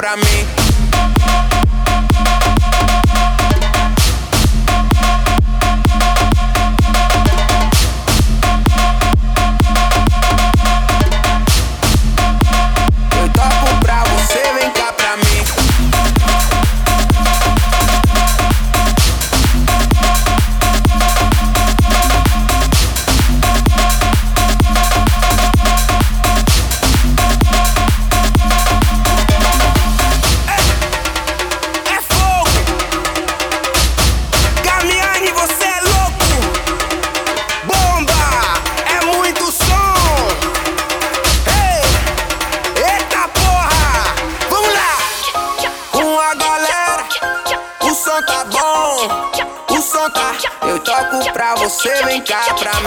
pra mim.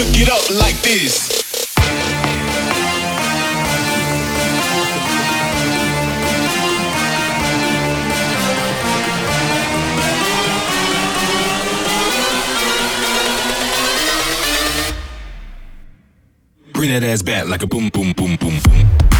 Cook it up like this. Bring that ass back like a boom, boom, boom, boom, boom.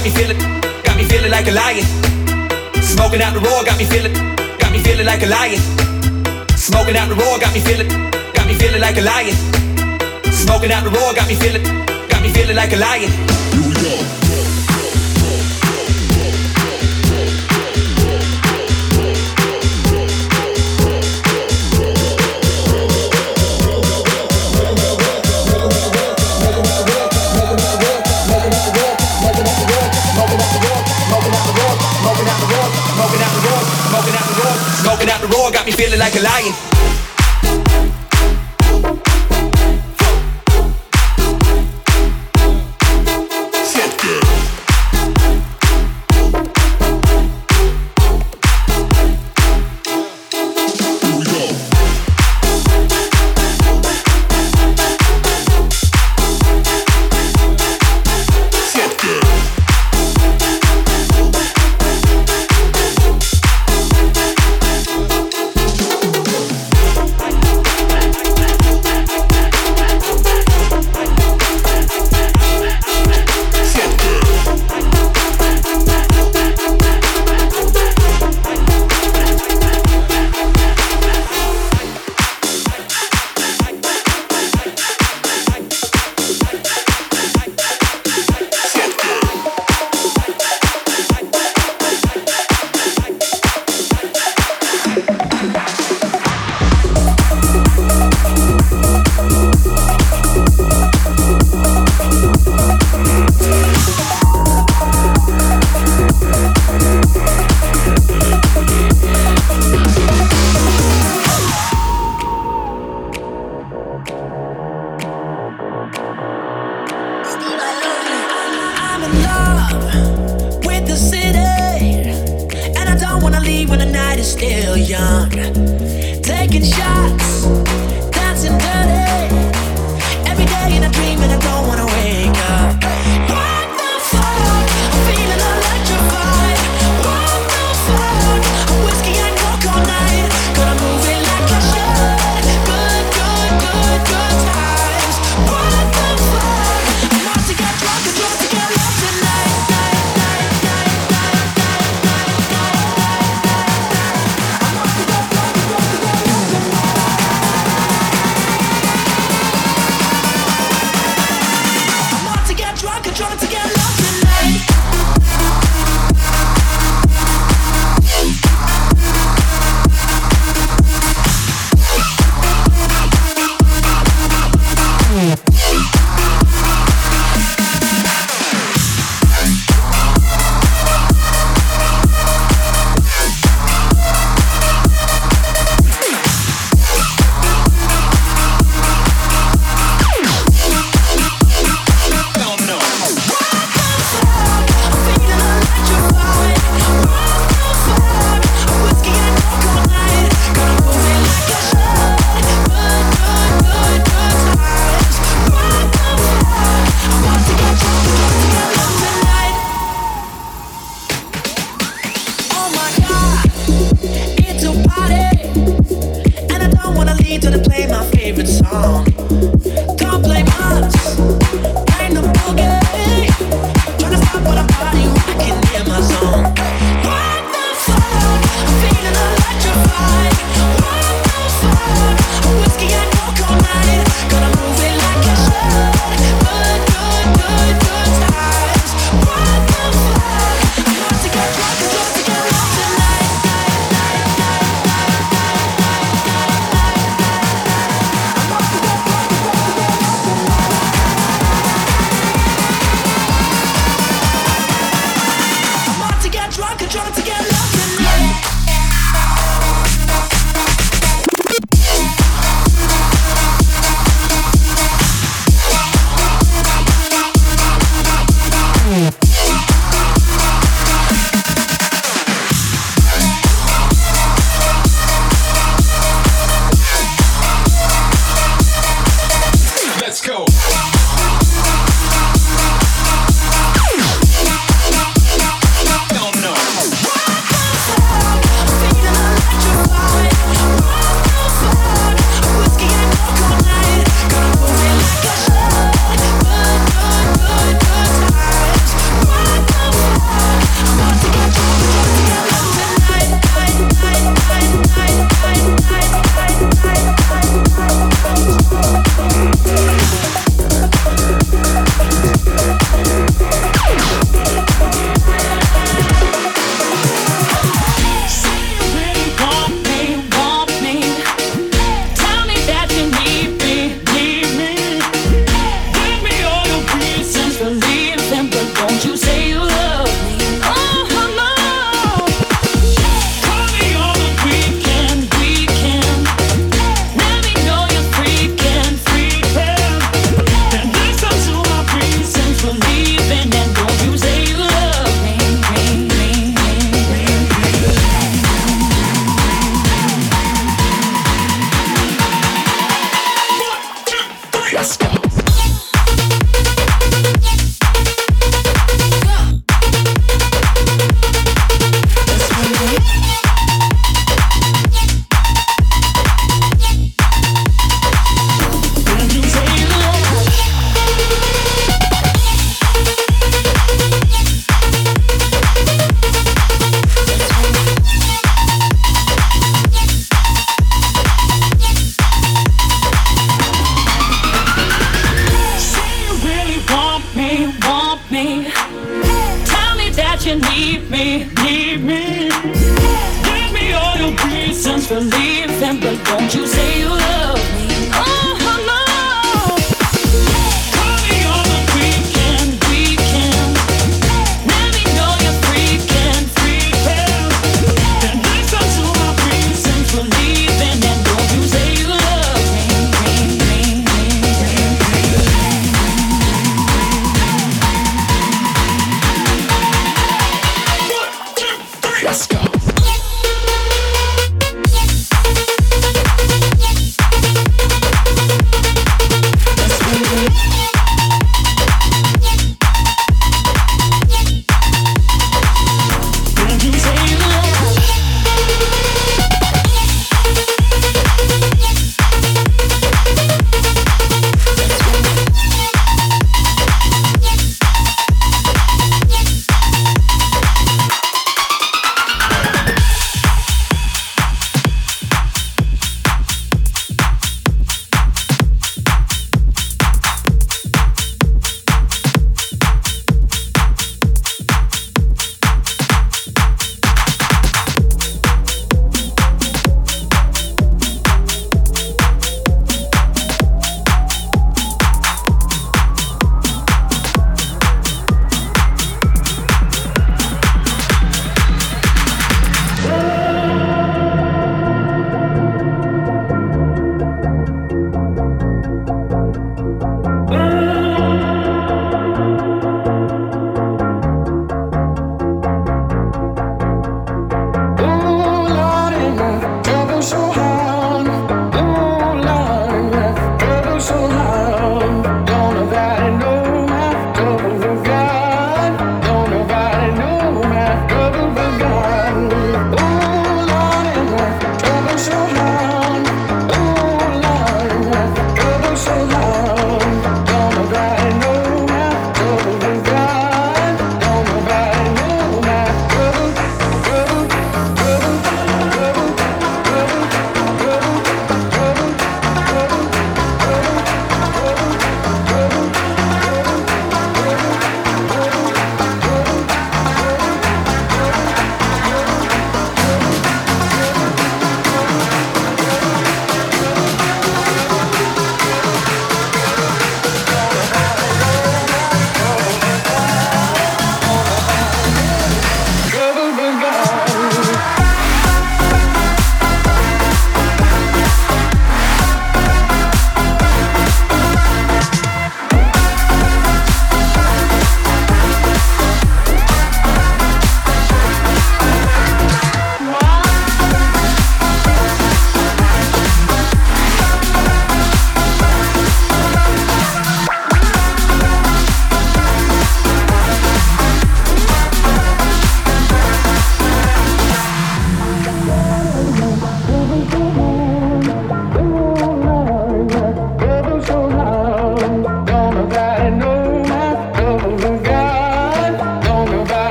got me feeling, got me feeling like a lion. Smoking out the roar, got me feeling, got me feeling like a lion. Smoking out the roar, got me feeling, got me feeling like a lion. Smoking out the roar, got me feeling, got me feeling like a lion. feeling like a lion. still young. Taking shots, dancing dirty. Every day in a dream, and I don't wanna wake up.